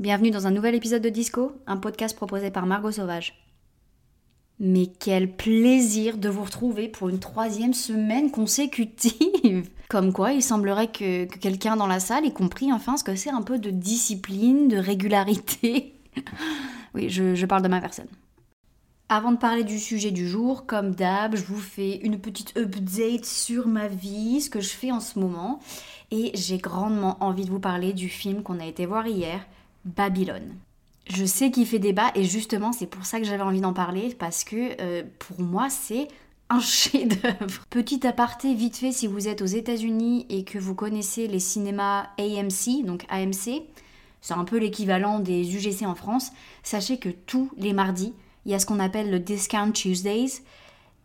Bienvenue dans un nouvel épisode de Disco, un podcast proposé par Margot Sauvage. Mais quel plaisir de vous retrouver pour une troisième semaine consécutive Comme quoi, il semblerait que, que quelqu'un dans la salle ait compris enfin ce que c'est un peu de discipline, de régularité. oui, je, je parle de ma personne. Avant de parler du sujet du jour, comme d'hab, je vous fais une petite update sur ma vie, ce que je fais en ce moment. Et j'ai grandement envie de vous parler du film qu'on a été voir hier, Babylone. Je sais qu'il fait débat et justement c'est pour ça que j'avais envie d'en parler parce que euh, pour moi c'est un chef-d'œuvre. Petit aparté vite fait si vous êtes aux États-Unis et que vous connaissez les cinémas AMC, donc AMC, c'est un peu l'équivalent des UGC en France. Sachez que tous les mardis, il y a ce qu'on appelle le Discount Tuesdays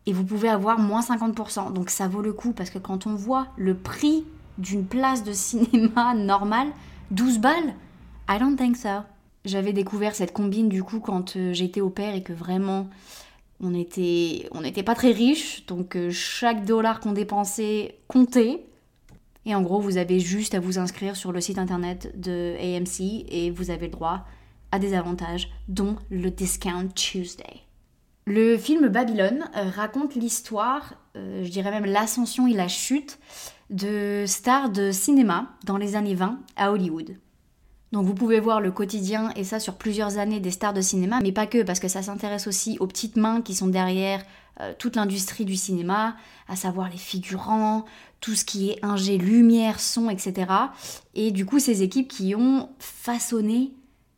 et vous pouvez avoir moins 50%. Donc ça vaut le coup parce que quand on voit le prix d'une place de cinéma normale, 12 balles, I don't think so. J'avais découvert cette combine du coup quand euh, j'étais au père et que vraiment on était on n'était pas très riches donc euh, chaque dollar qu'on dépensait comptait et en gros vous avez juste à vous inscrire sur le site internet de AMC et vous avez le droit à des avantages dont le Discount Tuesday. Le film Babylone euh, raconte l'histoire, je dirais même l'ascension et la chute de stars de cinéma dans les années 20 à Hollywood. Donc vous pouvez voir le quotidien et ça sur plusieurs années des stars de cinéma, mais pas que, parce que ça s'intéresse aussi aux petites mains qui sont derrière euh, toute l'industrie du cinéma, à savoir les figurants, tout ce qui est ingé, lumière, son, etc. Et du coup ces équipes qui ont façonné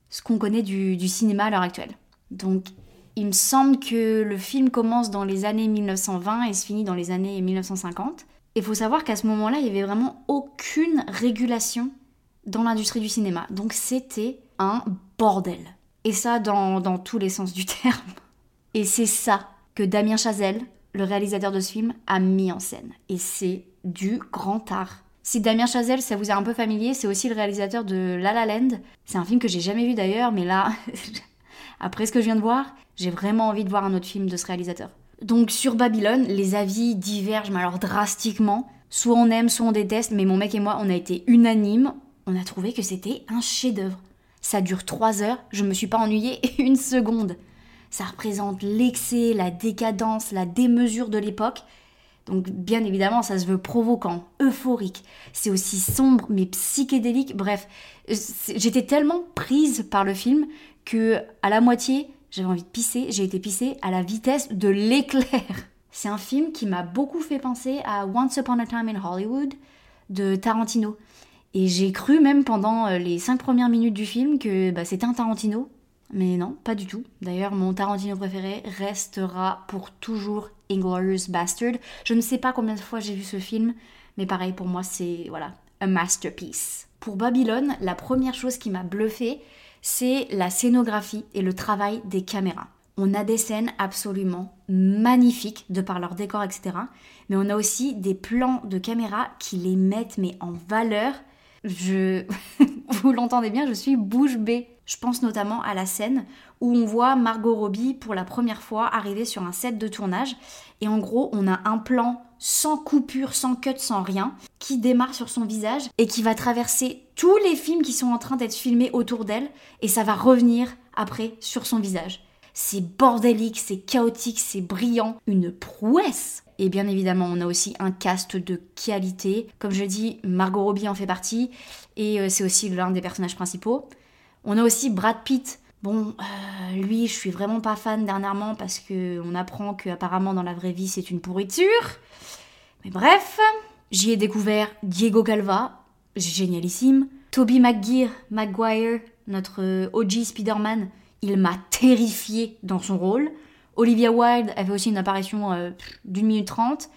ce qu'on connaît du, du cinéma à l'heure actuelle. Donc il me semble que le film commence dans les années 1920 et se finit dans les années 1950. Il faut savoir qu'à ce moment-là, il n'y avait vraiment aucune régulation dans l'industrie du cinéma. Donc c'était un bordel. Et ça dans, tous les sens du terme. Et c'est ça que Damien Chazelle, le réalisateur de ce film, a mis en scène. Et c'est du grand art. Si Damien Chazelle, ça vous est un peu familier, c'est aussi le réalisateur de La La Land. C'est un film que j'ai jamais vu d'ailleurs, mais là, après ce que je viens de voir, j'ai vraiment envie de voir un autre film de ce réalisateur. Donc sur Babylone, les avis divergent, mais alors drastiquement. Soit on aime, soit on déteste, mais mon mec et moi, on a été unanimes on a trouvé que c'était un chef-d'œuvre. Ça dure trois heures, je me suis pas ennuyée une seconde. Ça représente l'excès, la décadence, la démesure de l'époque. Donc bien évidemment, ça se veut provoquant, euphorique. C'est aussi sombre mais psychédélique. Bref, j'étais tellement prise par le film que à la moitié, j'avais envie de pisser. J'ai été pissée à la vitesse de l'éclair. C'est un film qui m'a beaucoup fait penser à Once Upon a Time in Hollywood de Tarantino. Et j'ai cru même pendant euh, les cinq premières minutes du film que bah, c'était un Tarantino. Mais non, pas du tout. D'ailleurs, mon Tarantino préféré restera pour toujours Inglorious Bastard. Je ne sais pas combien de fois j'ai vu ce film, mais pareil, pour moi, c'est voilà, un masterpiece. Pour Babylone, la première chose qui m'a bluffé, c'est la scénographie et le travail des caméras. On a des scènes absolument magnifiques de par leur décor, etc. Mais on a aussi des plans de caméra qui les mettent mais en valeur je, vous l'entendez bien, je suis bouche bée. Je pense notamment à la scène où on voit Margot Robbie pour la première fois arriver sur un set de tournage et en gros on a un plan sans coupure, sans cut, sans rien, qui démarre sur son visage et qui va traverser tous les films qui sont en train d'être filmés autour d'elle et ça va revenir après sur son visage. C'est bordélique, c'est chaotique, c'est brillant, une prouesse. Et bien évidemment, on a aussi un cast de qualité. Comme je dis, Margot Robbie en fait partie et euh, c'est aussi l'un des personnages principaux. On a aussi Brad Pitt. Bon, euh, lui, je suis vraiment pas fan dernièrement parce que on apprend qu'apparemment dans la vraie vie c'est une pourriture. Mais bref, j'y ai découvert Diego Calva, génialissime. Toby McGuire, Maguire, notre euh, OG Spider-Man, il m'a terrifié dans son rôle. Olivia Wilde avait aussi une apparition euh, d'une minute trente.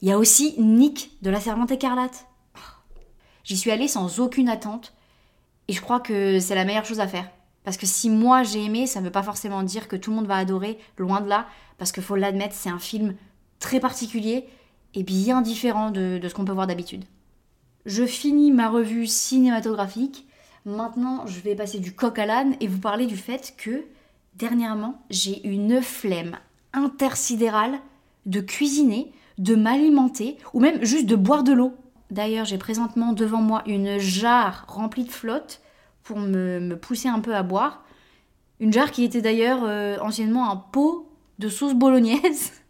Il y a aussi Nick de la Servante écarlate. J'y suis allée sans aucune attente et je crois que c'est la meilleure chose à faire. Parce que si moi j'ai aimé, ça ne veut pas forcément dire que tout le monde va adorer, loin de là, parce qu'il faut l'admettre, c'est un film très particulier et bien différent de, de ce qu'on peut voir d'habitude. Je finis ma revue cinématographique Maintenant, je vais passer du coq à l'âne et vous parler du fait que dernièrement, j'ai une flemme intersidérale de cuisiner, de m'alimenter ou même juste de boire de l'eau. D'ailleurs, j'ai présentement devant moi une jarre remplie de flotte pour me, pousser un peu à boire. Une jarre qui était d'ailleurs euh, anciennement un pot de sauce bolognaise.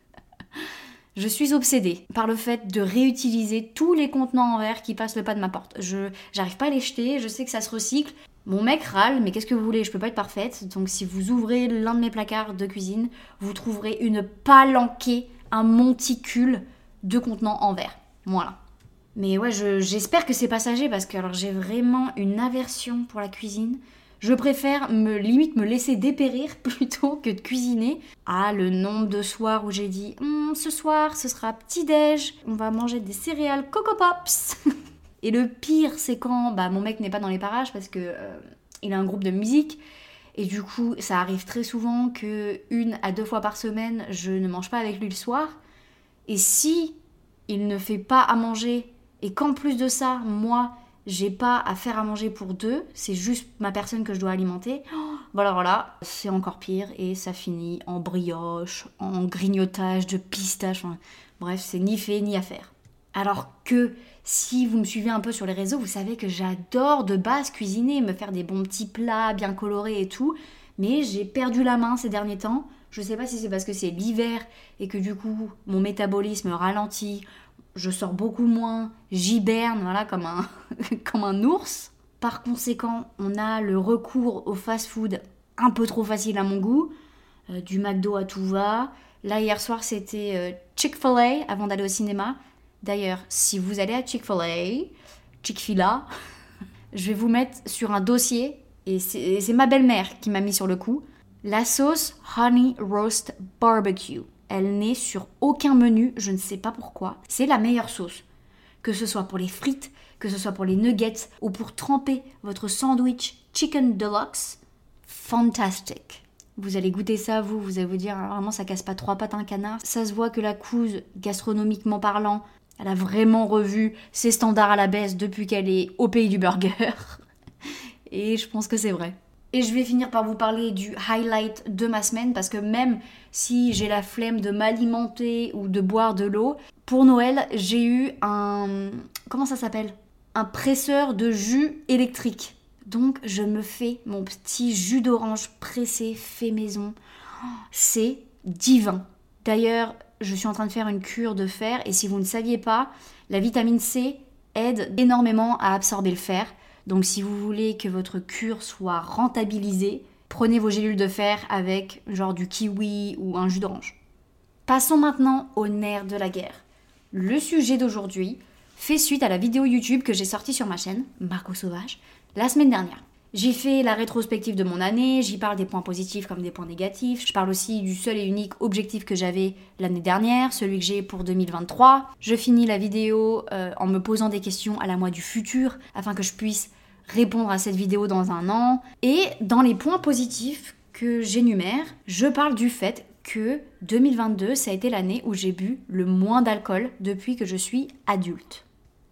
Je suis obsédée par le fait de réutiliser tous les contenants en verre qui passent le pas de ma porte. Je j'arrive pas à les jeter, je sais que ça se recycle. Mon mec râle, mais qu'est-ce que vous voulez, je peux pas être parfaite. Donc si vous ouvrez l'un de mes placards de cuisine, vous trouverez une palanquée, un monticule de contenants en verre. Voilà. Mais ouais, j'espère que c'est passager parce que alors j'ai vraiment une aversion pour la cuisine. Je préfère me limite me laisser dépérir plutôt que de cuisiner. Ah, le nombre de soirs où j'ai dit hum, ce soir ce sera petit déj, on va manger des céréales Coco Pops. Et le pire, c'est quand bah, mon mec n'est pas dans les parages parce que euh, a un groupe de musique. Et du coup, ça arrive très souvent que une à deux fois par semaine, je ne mange pas avec lui le soir. Et si il ne fait pas à manger et qu'en plus de ça, moi, j'ai pas à faire à manger pour deux, c'est juste ma personne que je dois alimenter. voilà, voilà, c'est encore pire et ça finit en brioche, en grignotage de pistache. bref, c'est ni fait ni à faire. Alors que si vous me suivez un peu sur les réseaux, vous savez que j'adore de base cuisiner, me faire des bons petits plats bien colorés et tout. Mais j'ai perdu la main ces derniers temps. Je sais pas si c'est parce que c'est l'hiver et que du coup mon métabolisme ralentit je sors beaucoup moins, j'hiberne, voilà, comme un, comme un ours. Par conséquent, on a le recours au fast-food un peu trop facile à mon goût. Euh, du McDo à tout va. Là, hier soir, c'était euh, Chick-fil-A avant d'aller au cinéma. D'ailleurs, si vous allez à Chick-fil-A, Chick-fil-A, je vais vous mettre sur un dossier, et c'est ma belle-mère qui m'a mis sur le coup, la sauce Honey Roast Barbecue. Elle n'est sur aucun menu, je ne sais pas pourquoi. C'est la meilleure sauce. Que ce soit pour les frites, que ce soit pour les nuggets ou pour tremper votre sandwich chicken deluxe, fantastic. Vous allez goûter ça, vous, vous allez vous dire, ah, vraiment, ça casse pas trois pattes un canard. Ça se voit que la couse, gastronomiquement parlant, elle a vraiment revu ses standards à la baisse depuis qu'elle est au pays du burger. Et je pense que c'est vrai. Et je vais finir par vous parler du highlight de ma semaine parce que même si j'ai la flemme de m'alimenter ou de boire de l'eau, pour Noël, j'ai eu un... Comment ça s'appelle? Un presseur de jus électrique. Donc je me fais mon petit jus d'orange pressé fait maison. C'est divin. D'ailleurs, je suis en train de faire une cure de fer et si vous ne saviez pas, la vitamine C aide énormément à absorber le fer. Donc si vous voulez que votre cure soit rentabilisée, prenez vos gélules de fer avec genre du kiwi ou un jus d'orange. Passons maintenant au nerf de la guerre. Le sujet d'aujourd'hui fait suite à la vidéo YouTube que j'ai sortie sur ma chaîne, Marco Sauvage, la semaine dernière. J'ai fait la rétrospective de mon année, j'y parle des points positifs comme des points négatifs, je parle aussi du seul et unique objectif que j'avais l'année dernière, celui que j'ai pour 2023. Je finis la vidéo euh, en me posant des questions à la moi du futur afin que je puisse répondre à cette vidéo dans un an. Et dans les points positifs que j'énumère, je parle du fait que 2022, ça a été l'année où j'ai bu le moins d'alcool depuis que je suis adulte.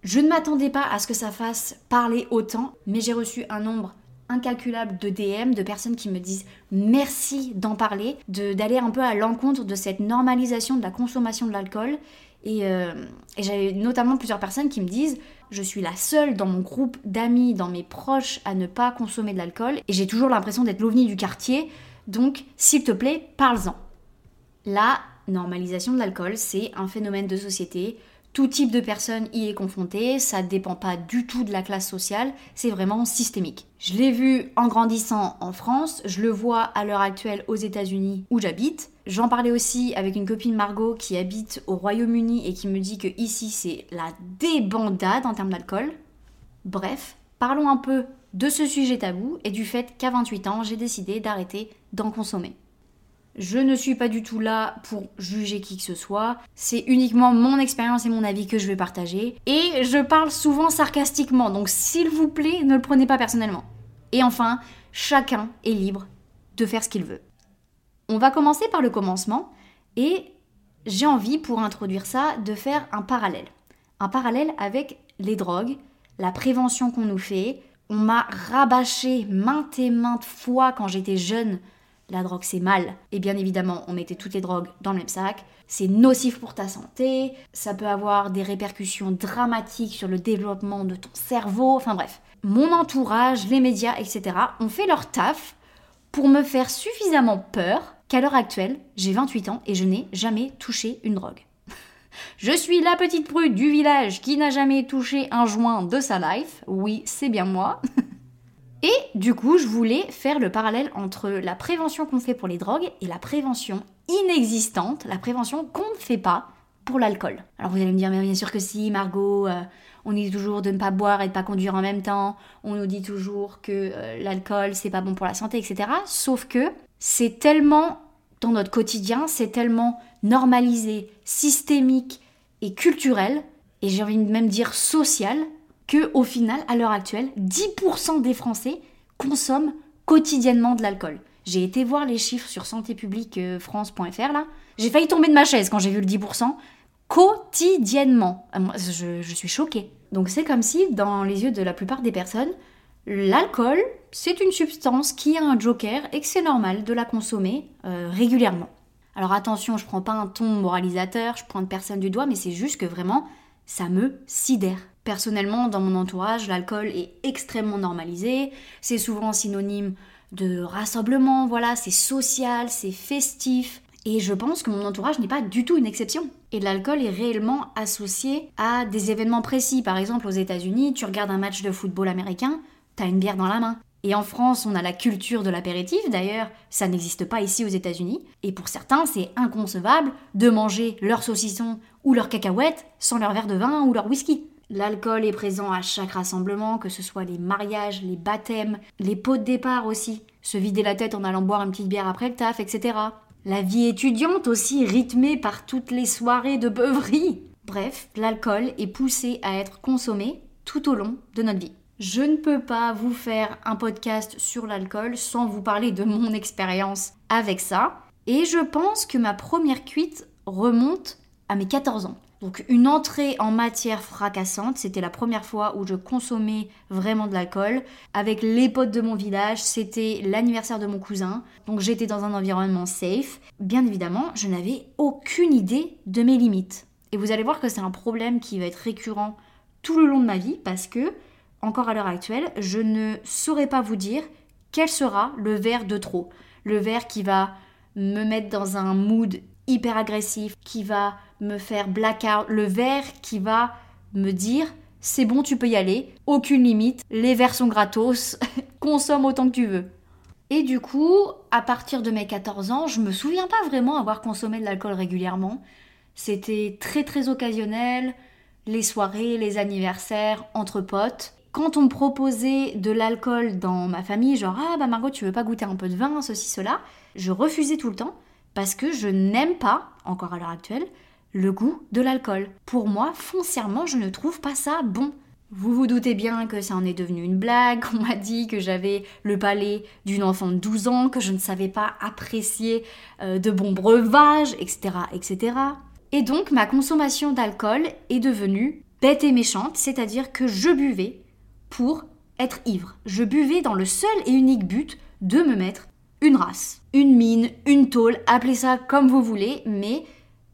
Je ne m'attendais pas à ce que ça fasse parler autant, mais j'ai reçu un nombre incalculable de DM, de personnes qui me disent merci d'en parler, d'aller un peu à l'encontre de cette normalisation de la consommation de l'alcool. Et, euh, et j'avais notamment plusieurs personnes qui me disent je suis la seule dans mon groupe d'amis, dans mes proches, à ne pas consommer de l'alcool, et j'ai toujours l'impression d'être l'ovni du quartier, donc s'il te plaît, parle-en. La normalisation de l'alcool, c'est un phénomène de société tout type de personne y est confronté, ça ne dépend pas du tout de la classe sociale, c'est vraiment systémique. Je l'ai vu en grandissant en France, je le vois à l'heure actuelle aux États-Unis où j'habite. J'en parlais aussi avec une copine Margot qui habite au Royaume-Uni et qui me dit que ici c'est la débandade en termes d'alcool. Bref, parlons un peu de ce sujet tabou et du fait qu'à 28 ans, j'ai décidé d'arrêter d'en consommer. Je ne suis pas du tout là pour juger qui que ce soit. C'est uniquement mon expérience et mon avis que je vais partager. Et je parle souvent sarcastiquement, donc s'il vous plaît, ne le prenez pas personnellement. Et enfin, chacun est libre de faire ce qu'il veut. On va commencer par le commencement et j'ai envie, pour introduire ça, de faire un parallèle. Un parallèle avec les drogues, la prévention qu'on nous fait. On m'a rabâché maintes et maintes fois quand j'étais jeune la drogue c'est mal. Et bien évidemment, on mettait toutes les drogues dans le même sac. C'est nocif pour ta santé, ça peut avoir des répercussions dramatiques sur le développement de ton cerveau, enfin bref. Mon entourage, les médias, etc. ont fait leur taf pour me faire suffisamment peur qu'à l'heure actuelle, j'ai 28 ans et je n'ai jamais touché une drogue. Je suis la petite prude du village qui n'a jamais touché un joint de sa life. Oui, c'est bien moi. Et du coup, je voulais faire le parallèle entre la prévention qu'on fait pour les drogues et la prévention inexistante, la prévention qu'on ne fait pas pour l'alcool. Alors vous allez me dire, mais bien sûr que si, Margot, euh, on dit toujours de ne pas boire et de pas conduire en même temps, on nous dit toujours que euh, l'alcool c'est pas bon pour la santé, etc. Sauf que c'est tellement dans notre quotidien, c'est tellement normalisé, systémique et culturel, et j'ai envie de même dire social, que au final, à l'heure actuelle, 10% des Français consomment quotidiennement de l'alcool. J'ai été voir les chiffres sur santépubliquefrance.fr euh, là. J'ai failli tomber de ma chaise quand j'ai vu le 10%. Quotidiennement. Ah, je, suis choquée. Donc c'est comme si, dans les yeux de la plupart des personnes, l'alcool, c'est une substance qui a un joker et que c'est normal de la consommer euh, régulièrement. Alors attention, je prends pas un ton moralisateur, je prends personne du doigt, mais c'est juste que vraiment, ça me sidère. Personnellement, dans mon entourage, l'alcool est extrêmement normalisé. C'est souvent synonyme de rassemblement, voilà, c'est social, c'est festif. Et je pense que mon entourage n'est pas du tout une exception. Et l'alcool est réellement associé à des événements précis. Par exemple, aux États-Unis, tu regardes un match de football américain, t'as une bière dans la main. Et en France, on a la culture de l'apéritif, d'ailleurs, ça n'existe pas ici aux États-Unis. Et pour certains, c'est inconcevable de manger leur saucisson ou leur cacahuète sans leur verre de vin ou leur whisky. L'alcool est présent à chaque rassemblement, que ce soit les mariages, les baptêmes, les pots de départ aussi, se vider la tête en allant boire une petite bière après le taf, etc. La vie étudiante aussi rythmée par toutes les soirées de beuverie. Bref, l'alcool est poussé à être consommé tout au long de notre vie. Je ne peux pas vous faire un podcast sur l'alcool sans vous parler de mon expérience avec ça. Et je pense que ma première cuite remonte à mes 14 ans. Donc une entrée en matière fracassante, c'était la première fois où je consommais vraiment de l'alcool. Avec les potes de mon village, c'était l'anniversaire de mon cousin, donc j'étais dans un environnement safe. Bien évidemment, je n'avais aucune idée de mes limites. Et vous allez voir que c'est un problème qui va être récurrent tout le long de ma vie parce que, encore à l'heure actuelle, je ne saurais pas vous dire quel sera le verre de trop. Le verre qui va me mettre dans un mood hyper agressif, qui va me faire blackout, le verre qui va me dire c'est bon, tu peux y aller, aucune limite, les verres sont gratos, consomme autant que tu veux. Et du coup, à partir de mes 14 ans, je me souviens pas vraiment avoir consommé de l'alcool régulièrement. C'était très très occasionnel, les soirées, les anniversaires, entre potes. Quand on me proposait de l'alcool dans ma famille, genre ah bah Margot, tu veux pas goûter un peu de vin, ceci, cela, je refusais tout le temps parce que je n'aime pas, encore à l'heure actuelle, le goût de l'alcool. Pour moi, foncièrement, je ne trouve pas ça bon. Vous vous doutez bien que ça en est devenu une blague, on m'a dit que j'avais le palais d'une enfant de 12 ans, que je ne savais pas apprécier euh, de bons breuvages, etc., etc. Et donc ma consommation d'alcool est devenue bête et méchante, c'est-à-dire que je buvais pour être ivre. Je buvais dans le seul et unique but de me mettre une race, une mine, une tôle, appelez ça comme vous voulez, mais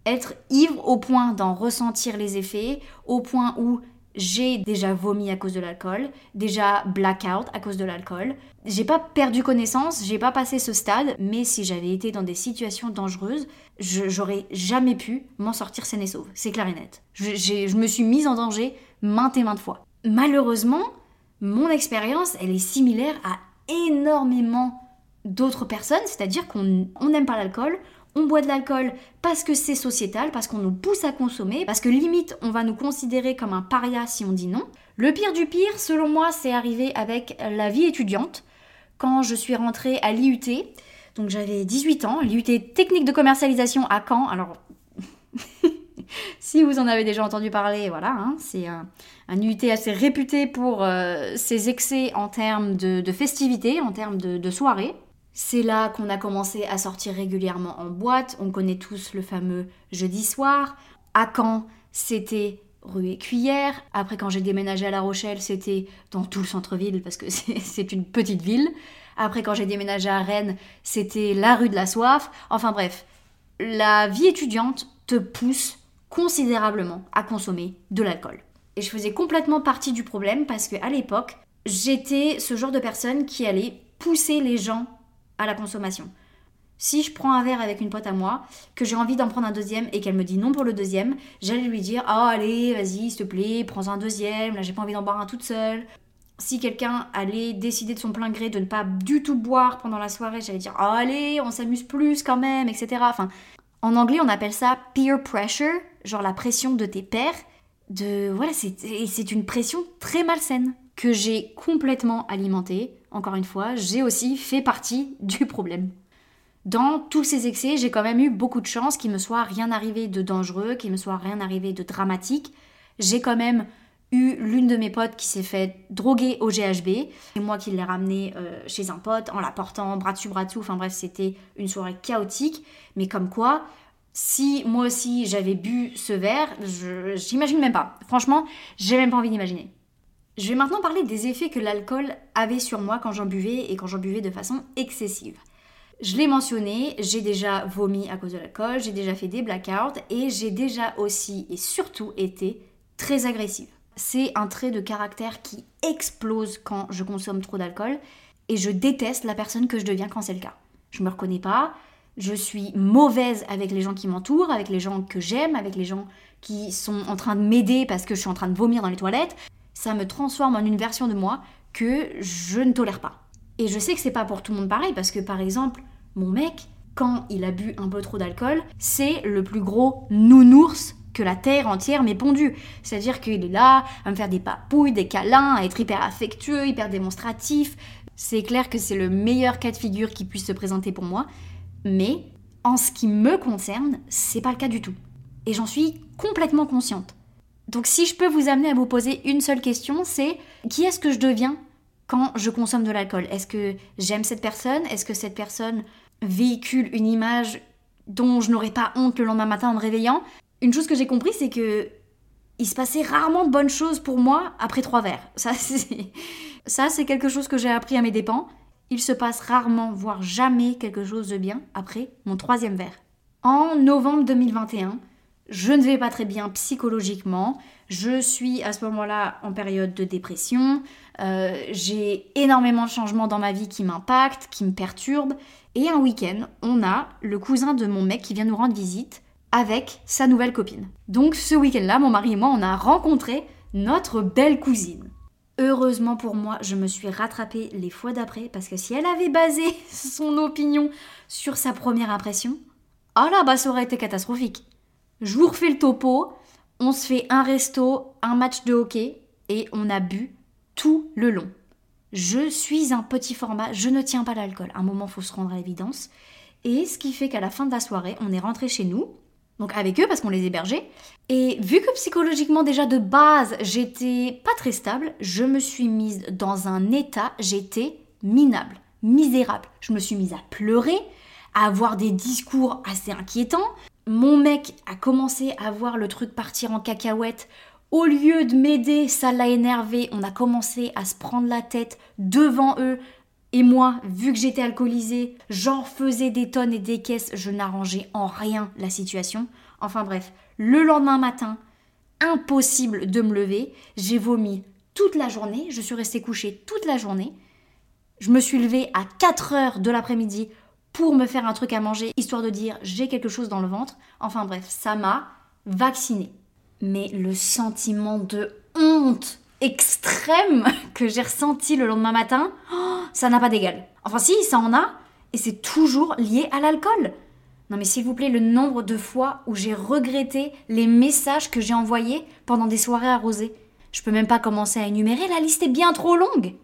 être ivre au point d'en ressentir les effets, au point où j'ai déjà vomi à cause de l'alcool, déjà blackout à cause de l'alcool. J'ai pas perdu connaissance, j'ai pas passé ce stade, mais si j'avais été dans des situations dangereuses, j'aurais jamais pu m'en sortir saine et sauve. C'est clair et net. Je, je me suis mise en danger maintes et maintes fois. Malheureusement, mon expérience, elle est similaire à énormément d'autres personnes, c'est-à-dire qu'on n'aime pas l'alcool, on boit de l'alcool parce que c'est sociétal, parce qu'on nous pousse à consommer, parce que limite on va nous considérer comme un paria si on dit non. Le pire du pire, selon moi, c'est arrivé avec la vie étudiante. Quand je suis rentrée à l'IUT, donc j'avais 18 ans, l'IUT technique de commercialisation à Caen. Alors, si vous en avez déjà entendu parler, voilà, hein, c'est un, un, IUT assez réputé pour euh, ses excès en termes de, festivités, en termes de soirées. C'est là qu'on a commencé à sortir régulièrement en boîte. On connaît tous le fameux jeudi soir. À Caen, c'était rue et cuillère. Après, quand j'ai déménagé à La Rochelle, c'était dans tout le centre-ville parce que c'est une petite ville. Après, quand j'ai déménagé à Rennes, c'était la rue de la soif. Enfin bref, la vie étudiante te pousse considérablement à consommer de l'alcool. Et je faisais complètement partie du problème parce qu'à l'époque, j'étais ce genre de personne qui allait pousser les gens à la consommation. Si je prends un verre avec une pote à moi, que j'ai envie d'en prendre un deuxième et qu'elle me dit non pour le deuxième, j'allais lui dire Oh, allez, vas-y, s'il te plaît, prends un deuxième, là j'ai pas envie d'en boire un toute seule. Si quelqu'un allait décider de son plein gré de ne pas du tout boire pendant la soirée, j'allais dire Oh, allez, on s'amuse plus quand même, etc. Enfin, en anglais, on appelle ça peer pressure, genre la pression de tes pairs. De, voilà, c'est une pression très malsaine que j'ai complètement alimentée. Encore une fois, j'ai aussi fait partie du problème dans tous ces excès, j'ai quand même eu beaucoup de chance qu'il me soit rien arrivé de dangereux, qu'il me soit rien arrivé de dramatique. J'ai quand même eu l'une de mes potes qui s'est fait droguer au GHB. C'est moi qui l'ai ramené euh, chez un pote en la portant bras dessus bras dessous. Enfin bref, c'était une soirée chaotique. Mais comme quoi, si moi aussi j'avais bu ce verre, j'imagine même pas. Franchement, j'ai même pas envie d'imaginer. Je vais maintenant parler des effets que l'alcool avait sur moi quand j'en buvais et quand j'en buvais de façon excessive. Je l'ai mentionné, j'ai déjà vomi à cause de l'alcool, j'ai déjà fait des blackouts et j'ai déjà aussi et surtout été très agressive. C'est un trait de caractère qui explose quand je consomme trop d'alcool et je déteste la personne que je deviens quand c'est le cas. Je me reconnais pas, je suis mauvaise avec les gens qui m'entourent, avec les gens que j'aime, avec les gens qui sont en train de m'aider parce que je suis en train de vomir dans les toilettes. Ça me transforme en une version de moi que je ne tolère pas. Et je sais que c'est pas pour tout le monde pareil, parce que par exemple, mon mec, quand il a bu un peu trop d'alcool, c'est le plus gros nounours que la terre entière m'ait pondu. C'est-à-dire qu'il est là à me faire des papouilles, des câlins, à être hyper affectueux, hyper démonstratif. C'est clair que c'est le meilleur cas de figure qui puisse se présenter pour moi, mais en ce qui me concerne, c'est pas le cas du tout. Et j'en suis complètement consciente. Donc si je peux vous amener à vous poser une seule question, c'est qui est-ce que je deviens quand je consomme de l'alcool? Est-ce que j'aime cette personne? Est-ce que cette personne véhicule une image dont je n'aurais pas honte le lendemain matin en me réveillant? Une chose que j'ai compris, c'est que il se passait rarement de bonnes choses pour moi après trois verres. Ça, c'est, ça, c'est quelque chose que j'ai appris à mes dépens. Il se passe rarement, voire jamais, quelque chose de bien après mon troisième verre. En novembre 2021, je ne vais pas très bien psychologiquement. Je suis à ce moment-là en période de dépression. Euh, j'ai énormément de changements dans ma vie qui m'impactent, qui me perturbent. Et un week-end, on a le cousin de mon mec qui vient nous rendre visite avec sa nouvelle copine. Donc ce week-end-là, mon mari et moi, on a rencontré notre belle cousine. Heureusement pour moi, je me suis rattrapée les fois d'après parce que si elle avait basé son opinion sur sa première impression, oh là, bah ça aurait été catastrophique. Je vous refais le topo. On se fait un resto, un match de hockey et on a bu tout le long. Je suis un petit format, je ne tiens pas l'alcool. À un moment, faut se rendre à l'évidence. Et ce qui fait qu'à la fin de la soirée, on est rentré chez nous, donc avec eux parce qu'on les hébergeait. Et vu que psychologiquement déjà de base j'étais pas très stable, je me suis mise dans un état, j'étais minable, misérable. Je me suis mise à pleurer, à avoir des discours assez inquiétants mon mec a commencé à voir le truc partir en cacahuète. Au lieu de m'aider, ça l'a énervé. On a commencé à se prendre la tête devant eux. Et moi, vu que j'étais alcoolisée, j'en faisais des tonnes et des caisses. Je n'arrangeais en rien la situation. Enfin bref, le lendemain matin, impossible de me lever. J'ai vomi toute la journée. Je suis restée couchée toute la journée. Je me suis levée à 4 heures de l'après-midi pour me faire un truc à manger, histoire de dire j'ai quelque chose dans le ventre. Enfin bref, ça m'a vaccinée. Mais le sentiment de honte extrême que j'ai ressenti le lendemain matin, oh, ça n'a pas d'égal. Enfin si, ça en a, et c'est toujours lié à l'alcool. Non mais s'il vous plaît, le nombre de fois où j'ai regretté les messages que j'ai envoyés pendant des soirées arrosées. Je peux même pas commencer à énumérer, la liste est bien trop longue.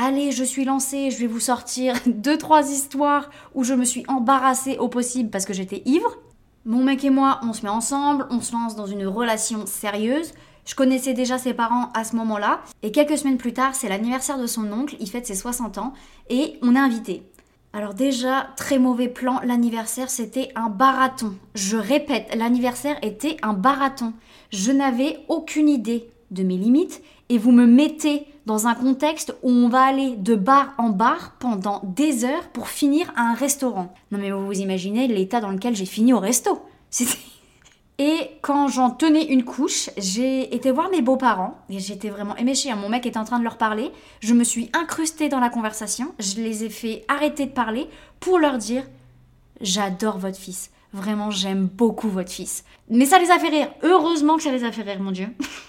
Allez, je suis lancée, je vais vous sortir deux, trois histoires où je me suis embarrassée au possible parce que j'étais ivre. Mon mec et moi, on se met ensemble, on se lance dans une relation sérieuse. Je connaissais déjà ses parents à ce moment-là. Et quelques semaines plus tard, c'est l'anniversaire de son oncle, il fête ses 60 ans, et on est invité. Alors déjà, très mauvais plan, l'anniversaire c'était un barathon. Je répète, l'anniversaire était un barathon. Je n'avais aucune idée de mes limites et vous me mettez dans un contexte où on va aller de bar en bar pendant des heures pour finir à un restaurant. Non mais vous vous imaginez l'état dans lequel j'ai fini au resto. Et quand j'en tenais une couche, j'ai été voir mes beaux-parents et j'étais vraiment éméchée. Mon mec était en train de leur parler. Je me suis incrustée dans la conversation. Je les ai fait arrêter de parler pour leur dire J'adore votre fils. Vraiment, j'aime beaucoup votre fils. Mais ça les a fait rire. Heureusement que ça les a fait rire, mon Dieu.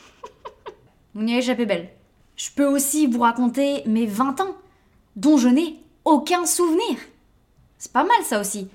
Échappé belle. Je peux aussi vous raconter mes 20 ans, dont je n'ai aucun souvenir. C'est pas mal ça aussi.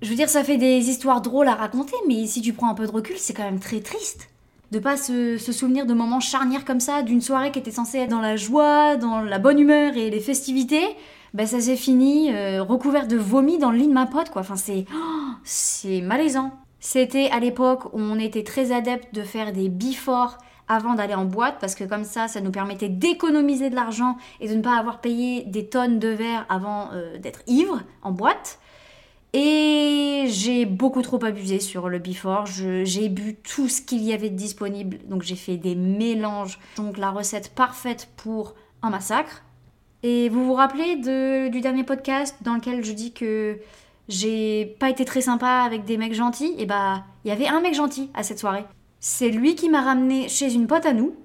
Je veux dire, ça fait des histoires drôles à raconter, mais si tu prends un peu de recul, c'est quand même très triste. De pas se, souvenir de moments charnières comme ça, d'une soirée qui était censée être dans la joie, dans la bonne humeur et les festivités, ben ça s'est fini euh, recouvert de vomi dans le lit de ma pote, quoi. Enfin, c'est. Oh, c'est malaisant. C'était à l'époque où on était très adepte de faire des before avant d'aller en boîte parce que comme ça, ça nous permettait d'économiser de l'argent et de ne pas avoir payé des tonnes de verre avant euh, d'être ivre en boîte. Et j'ai beaucoup trop abusé sur le before. J'ai bu tout ce qu'il y avait de disponible. Donc j'ai fait des mélanges. Donc la recette parfaite pour un massacre. Et vous vous rappelez du dernier podcast dans lequel je dis que j'ai pas été très sympa avec des mecs gentils? Et bah, il y avait un mec gentil à cette soirée. C'est lui qui m'a ramené chez une pote à nous,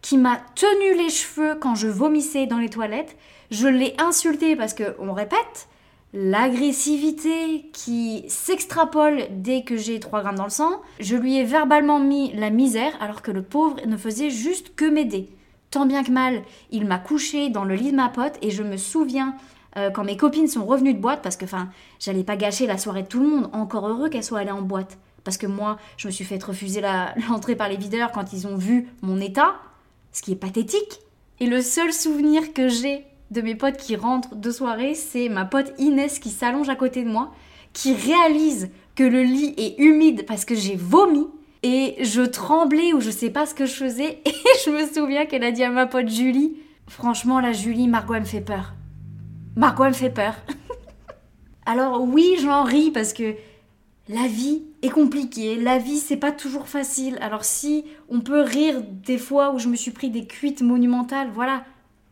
qui m'a tenu les cheveux quand je vomissais dans les toilettes. Je l'ai insulté parce que, on répète, l'agressivité qui s'extrapole dès que j'ai 3 grammes dans le sang. Je lui ai verbalement mis la misère alors que le pauvre ne faisait juste que m'aider. Tant bien que mal, il m'a couché dans le lit de ma pote et je me souviens euh, quand mes copines sont revenues de boîte parce que enfin, j'allais pas gâcher la soirée de tout le monde, encore heureux qu'elle soit allée en boîte. Parce que moi, je me suis fait refuser l'entrée par les videurs quand ils ont vu mon état, ce qui est pathétique. Et le seul souvenir que j'ai de mes potes qui rentrent de soirée, c'est ma pote Inès qui s'allonge à côté de moi, qui réalise que le lit est humide parce que j'ai vomi. Et je tremblais ou je sais pas ce que je faisais. Et je me souviens qu'elle a dit à ma pote Julie Franchement, la Julie, Margot, elle me fait peur. Margot, elle me fait peur. Alors, oui, j'en ris parce que la vie est compliquée. La vie, c'est pas toujours facile. Alors, si on peut rire des fois où je me suis pris des cuites monumentales, voilà,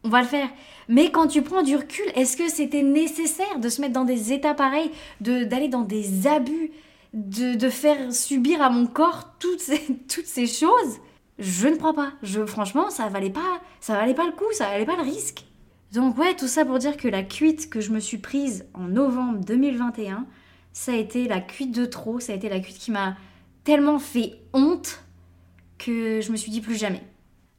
on va le faire. Mais quand tu prends du recul, est-ce que c'était nécessaire de se mettre dans des états pareils, d'aller dans des abus, de, faire subir à mon corps toutes ces, toutes ces choses? Je ne crois pas. Je, franchement, ça valait pas, ça valait pas le coup, ça valait pas le risque. Donc ouais, tout ça pour dire que la cuite que je me suis prise en novembre 2021, ça a été la cuite de trop, ça a été la cuite qui m'a tellement fait honte que je me suis dit plus jamais.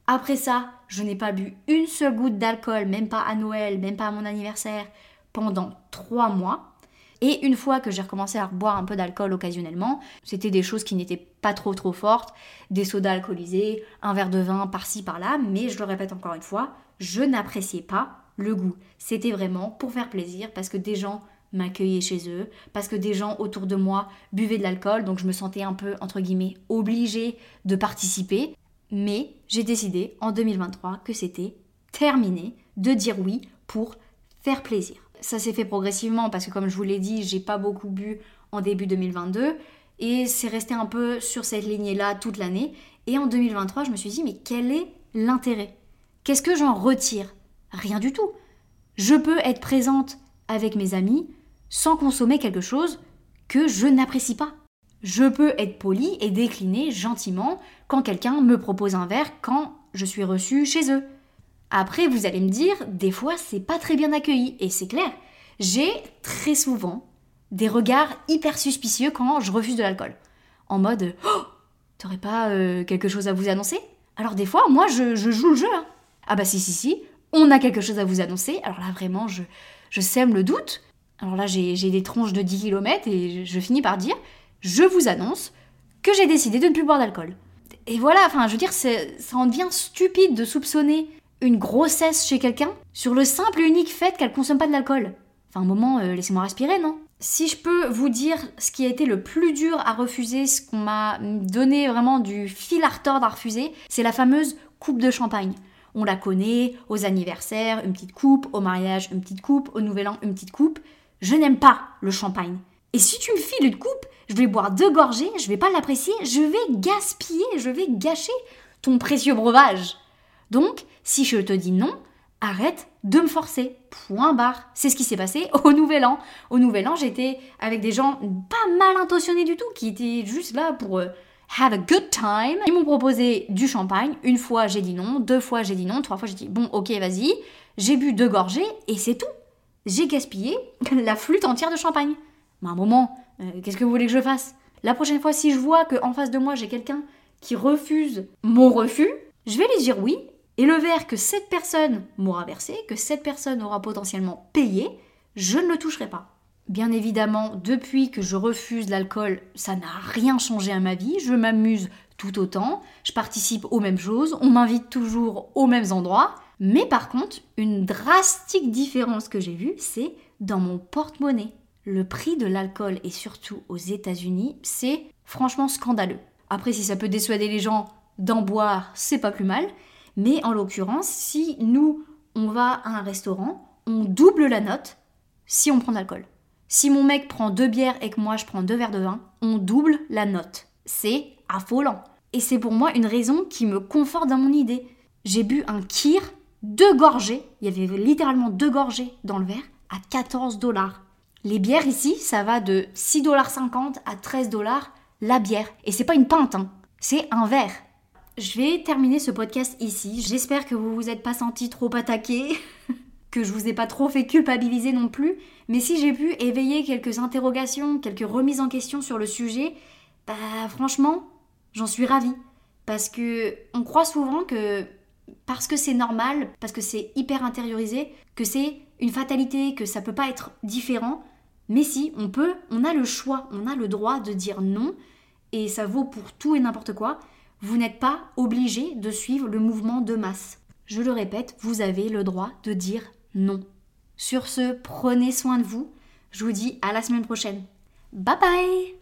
Après ça, je n'ai pas bu une seule goutte d'alcool, même pas à Noël, même pas à mon anniversaire, pendant trois mois. Et une fois que j'ai recommencé à boire un peu d'alcool occasionnellement, c'était des choses qui n'étaient pas trop trop fortes, des sodas alcoolisés, un verre de vin par-ci par-là, mais je le répète encore une fois, je n'appréciais pas le goût. C'était vraiment pour faire plaisir parce que des gens m'accueillaient chez eux, parce que des gens autour de moi buvaient de l'alcool, donc je me sentais un peu, entre guillemets, obligée de participer. Mais j'ai décidé en 2023 que c'était terminé de dire oui pour faire plaisir. Ça s'est fait progressivement parce que comme je vous l'ai dit, j'ai pas beaucoup bu en début 2022 et c'est resté un peu sur cette lignée-là toute l'année. Et en 2023, je me suis dit mais quel est l'intérêt? Qu'est-ce que j'en retire? Rien du tout. Je peux être présente avec mes amis sans consommer quelque chose que je n'apprécie pas. Je peux être poli et décliner gentiment quand quelqu'un me propose un verre quand je suis reçue chez eux. Après, vous allez me dire, des fois, c'est pas très bien accueilli, et c'est clair. J'ai très souvent des regards hyper suspicieux quand je refuse de l'alcool. En mode, oh, t'aurais pas euh, quelque chose à vous annoncer? Alors des fois, moi, je, joue le jeu. Hein. Ah bah si, si, si, on a quelque chose à vous annoncer. Alors là, vraiment, je sème le doute. Alors là, j'ai des tronches de 10 km et je finis par dire, je vous annonce que j'ai décidé de ne plus boire d'alcool. Et voilà, enfin, je veux dire, ça en devient stupide de soupçonner une grossesse chez quelqu'un sur le simple et unique fait qu'elle consomme pas de l'alcool. Enfin, un moment, euh, laissez-moi respirer, non? Si je peux vous dire ce qui a été le plus dur à refuser, ce qu'on m'a donné vraiment du fil à retordre à refuser, c'est la fameuse coupe de champagne. On la connaît, aux anniversaires, une petite coupe, au mariage, une petite coupe, au nouvel an, une petite coupe. Je n'aime pas le champagne. Et si tu me files une coupe, je vais boire deux gorgées, je vais pas l'apprécier, je vais gaspiller, je vais gâcher ton précieux breuvage. Donc, si je te dis non, arrête de me forcer. Point barre. C'est ce qui s'est passé au Nouvel An. Au Nouvel An, j'étais avec des gens pas mal intentionnés du tout, qui étaient juste là pour euh, have a good time. Ils m'ont proposé du champagne. Une fois, j'ai dit non. Deux fois, j'ai dit non. Trois fois, j'ai dit bon, ok, vas-y. J'ai bu deux gorgées et c'est tout. J'ai gaspillé la flûte entière de champagne. Mais un moment, euh, qu'est-ce que vous voulez que je fasse? La prochaine fois, si je vois qu'en face de moi, j'ai quelqu'un qui refuse mon refus, je vais lui dire oui. Et le verre que cette personne m'aura versé, que cette personne aura potentiellement payé, je ne le toucherai pas. Bien évidemment, depuis que je refuse l'alcool, ça n'a rien changé à ma vie, je m'amuse tout autant, je participe aux mêmes choses, on m'invite toujours aux mêmes endroits, mais par contre, une drastique différence que j'ai vue, c'est dans mon porte-monnaie. Le prix de l'alcool, et surtout aux États-Unis, c'est franchement scandaleux. Après, si ça peut dissuader les gens d'en boire, c'est pas plus mal, mais en l'occurrence, si nous, on va à un restaurant, on double la note si on prend de l'alcool. Si mon mec prend deux bières et que moi je prends deux verres de vin, on double la note. C'est affolant. Et c'est pour moi une raison qui me conforte dans mon idée. J'ai bu un kir, deux gorgées, il y avait littéralement deux gorgées dans le verre, à 14 dollars. Les bières ici, ça va de 6,50 dollars à 13 dollars la bière. Et c'est pas une pinte, hein. c'est un verre. Je vais terminer ce podcast ici. J'espère que vous vous êtes pas senti trop attaqué, que je vous ai pas trop fait culpabiliser non plus. Mais si j'ai pu éveiller quelques interrogations, quelques remises en question sur le sujet, bah franchement, j'en suis ravie. Parce que on croit souvent que parce que c'est normal, parce que c'est hyper intériorisé, que c'est une fatalité, que ça peut pas être différent. Mais si, on peut, on a le choix, on a le droit de dire non, et ça vaut pour tout et n'importe quoi. Vous n'êtes pas obligé de suivre le mouvement de masse. Je le répète, vous avez le droit de dire non. Sur ce, prenez soin de vous. Je vous dis à la semaine prochaine. Bye bye